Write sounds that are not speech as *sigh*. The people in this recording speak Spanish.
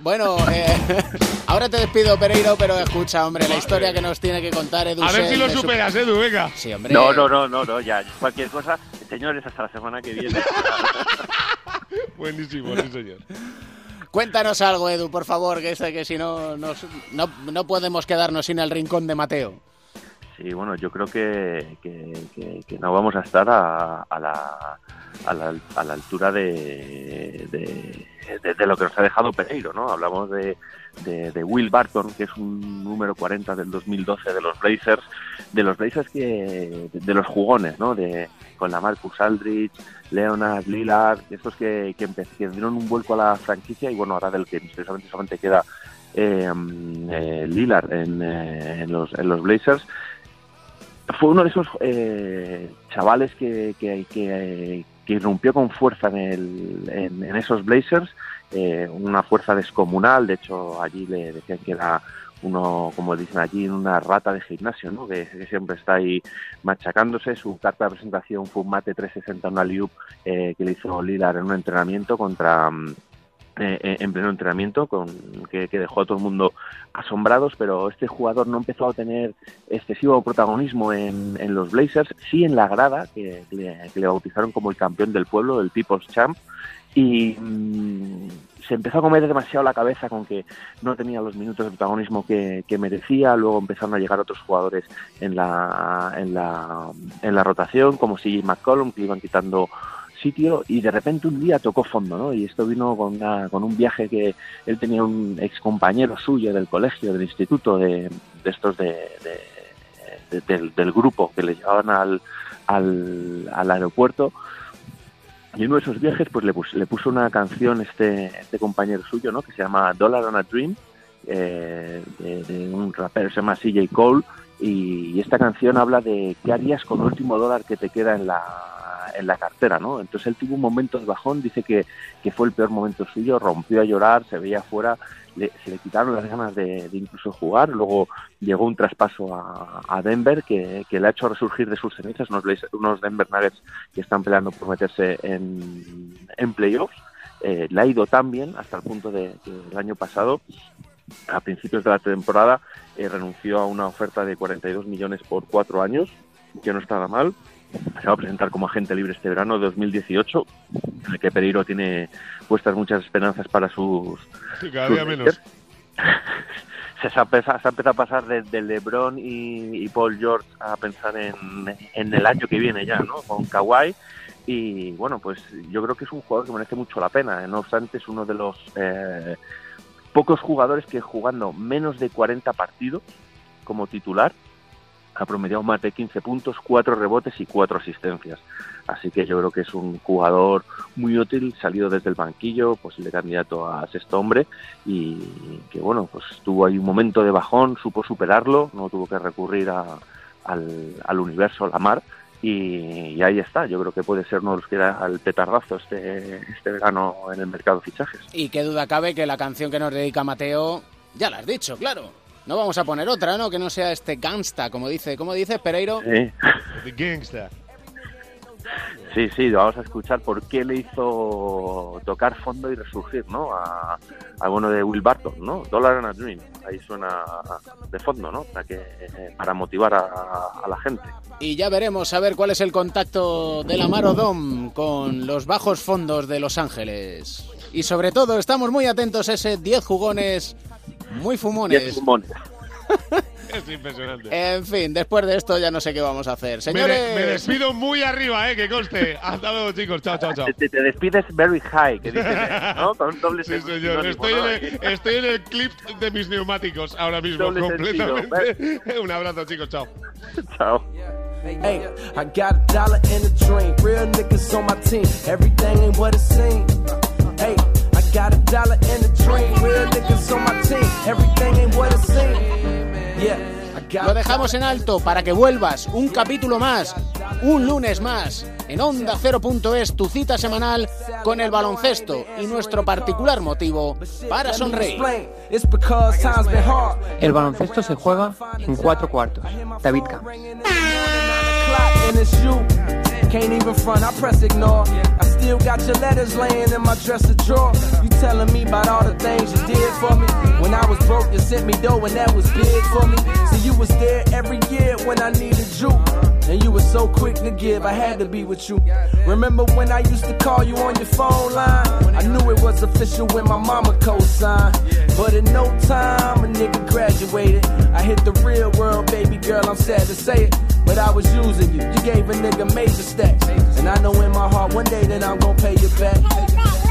Bueno, eh, *laughs* ahora te despido, Pereiro, pero escucha, hombre, la historia que nos tiene que contar Edu. A ver si lo su- superas, Edu, venga. Sí, hombre. No, no, no, no, no, ya. Cualquier cosa, señores, hasta la semana que viene. *laughs* Buenísimo, sí, señor. Cuéntanos algo, Edu, por favor, que, sé que si no, nos- no no podemos quedarnos sin el rincón de Mateo. Sí, bueno, yo creo que, que, no vamos a estar a, a la, a, la, a la altura de, de, lo que nos ha dejado Pereiro, ¿no? Hablamos de, de, Will Barton, que es un número 40 del 2012 de los Blazers, de los Blazers que de, los jugones, ¿no? De, con la Marcus Aldridge, Leonard, Lillard, estos que, que, dieron un vuelco a la franquicia y bueno, ahora del que misteriosamente solamente queda eh, eh, Lillard en, eh, en, los, en los Blazers fue uno de esos eh, chavales que, que, irrumpió con fuerza en, el, en, esos Blazers, eh, una fuerza descomunal, de hecho allí le decían que era uno, como dicen allí, una rata de gimnasio, ¿no? que, siempre está ahí machacándose, su carta de presentación fue un mate 360, una liup eh, que le hizo Lillard en un entrenamiento contra... mm, eh, en pleno entrenamiento con que, que dejó a todo el mundo asombrados, pero este jugador no empezó a tener excesivo protagonismo en, los Blazers, sí en la grada, que, le, bautizaron como el campeón del pueblo, el People's Champ, y mm, se empezó a comer demasiado la cabeza con que no tenía los minutos de protagonismo que, merecía, luego empezaron a llegar otros jugadores en la, en la, en la rotación, como si McCollum, que iban quitando sitio y de repente un día tocó fondo, ¿no? Y esto vino con, una- con un viaje que él tenía un ex compañero suyo del colegio, del instituto, de, de estos de, de- de- del, grupo que le llevaban al, al, al aeropuerto. Y en uno de esos viajes pues le, pus- le puso una canción este, este compañero suyo, ¿no? Que se llama Dollar on a Dream, eh, de, un rapero que se llama CJ Cole, y esta canción habla de qué harías con el último dólar que te queda en la, en la cartera, ¿no? Entonces él tuvo un momento de bajón, dice que, que fue el peor momento suyo, rompió a llorar, se veía afuera, le- se le quitaron las ganas de, de incluso jugar, luego llegó un traspaso a, a Denver que, que le ha hecho resurgir de sus cenizas, unos, unos Denver Nuggets que están peleando por meterse en, en playoffs, Eh, le ha ido tan bien hasta el punto de que el año pasado a principios de la temporada eh, renunció a una oferta de 42 millones por cuatro años, que no está nada mal. Se va a presentar como agente libre este verano de 2018, en el que Pereiro tiene puestas muchas esperanzas para sus... Sí, cada sus día menos. *laughs* Se, ha empezado, se ha empezado a pasar de, de LeBron y, y Paul George a pensar en, en el año que viene ya, ¿no? Con Kawhi. Y bueno, pues yo creo que es un jugador que merece mucho la pena. ¿eh? No obstante, es uno de los eh, pocos jugadores que jugando menos de 40 partidos como titular ha promediado más de 15 puntos, 4 rebotes y 4 asistencias. Así que yo creo que es un jugador muy útil, salido desde el banquillo, posible candidato a sexto hombre y que bueno, pues tuvo ahí un momento de bajón, supo superarlo, no tuvo que recurrir a- al, al universo, a la mar y, ahí está. Yo creo que puede ser uno de los que da al petardazo este, este verano en el mercado de fichajes. Y qué duda cabe que la canción que nos dedica Mateo, ya la has dicho, claro. No vamos a poner otra, ¿no? Que no sea este gangsta, como dice, ¿cómo dice Pereiro? Sí. The Gangsta. Sí, sí, vamos a escuchar por qué le hizo tocar fondo y resurgir, ¿no? A, a uno de Will Barton, ¿no? Dollar and a Dream. Ahí suena de fondo, ¿no? Para, que, eh, para motivar a, a la gente. Y ya veremos a ver cuál es el contacto de la Marodom con los bajos fondos de Los Ángeles. Y sobre todo, estamos muy atentos a ese 10 jugones muy Diez fumones. Es impresionante. En fin, después de esto ya no sé qué vamos a hacer. Me, de- me Señores, despido muy arriba, eh, que conste. Hasta luego, chicos. Chao, chao, chao. Te, te- despides very high, que dicen, *laughs* ¿no? Con un doble Sí, señor. sinónimo, Estoy ¿no? en, el, estoy en el clip de mis neumáticos ahora mismo, Doble sentido, completamente. *laughs* Un abrazo, chicos. Chao. Chao. Hey, I got a dollar and a dream. Real niggas on my team. Everything ain't what it seems. Hey, got a dollar and a dream. Real niggas on my team. Everything ain't what it seems. Yeah, I got lo dejamos en alto para que vuelvas un capítulo más, un lunes más, en Onda 0.es, tu cita semanal con el baloncesto y nuestro particular motivo para sonreír. explain. It's because times been hard. El baloncesto se juega en cuatro cuartos. David Camps. Can't even front, I press ignore. I still got your letters laying in my dresser drawer. You telling me about all the things you did for me. When I was broke, you sent me dough, and that was big for me. So you was there every year when I needed you. And you were so quick to give, I had to be with you. Remember when I used to call you on your phone line? I knew it was official when my mama co-signed. But in no time, a nigga graduated. I hit the real world, baby girl, I'm sad to say it. But I was using you, you gave a nigga major stacks. And I know in my heart one day that I'm gonna pay you back.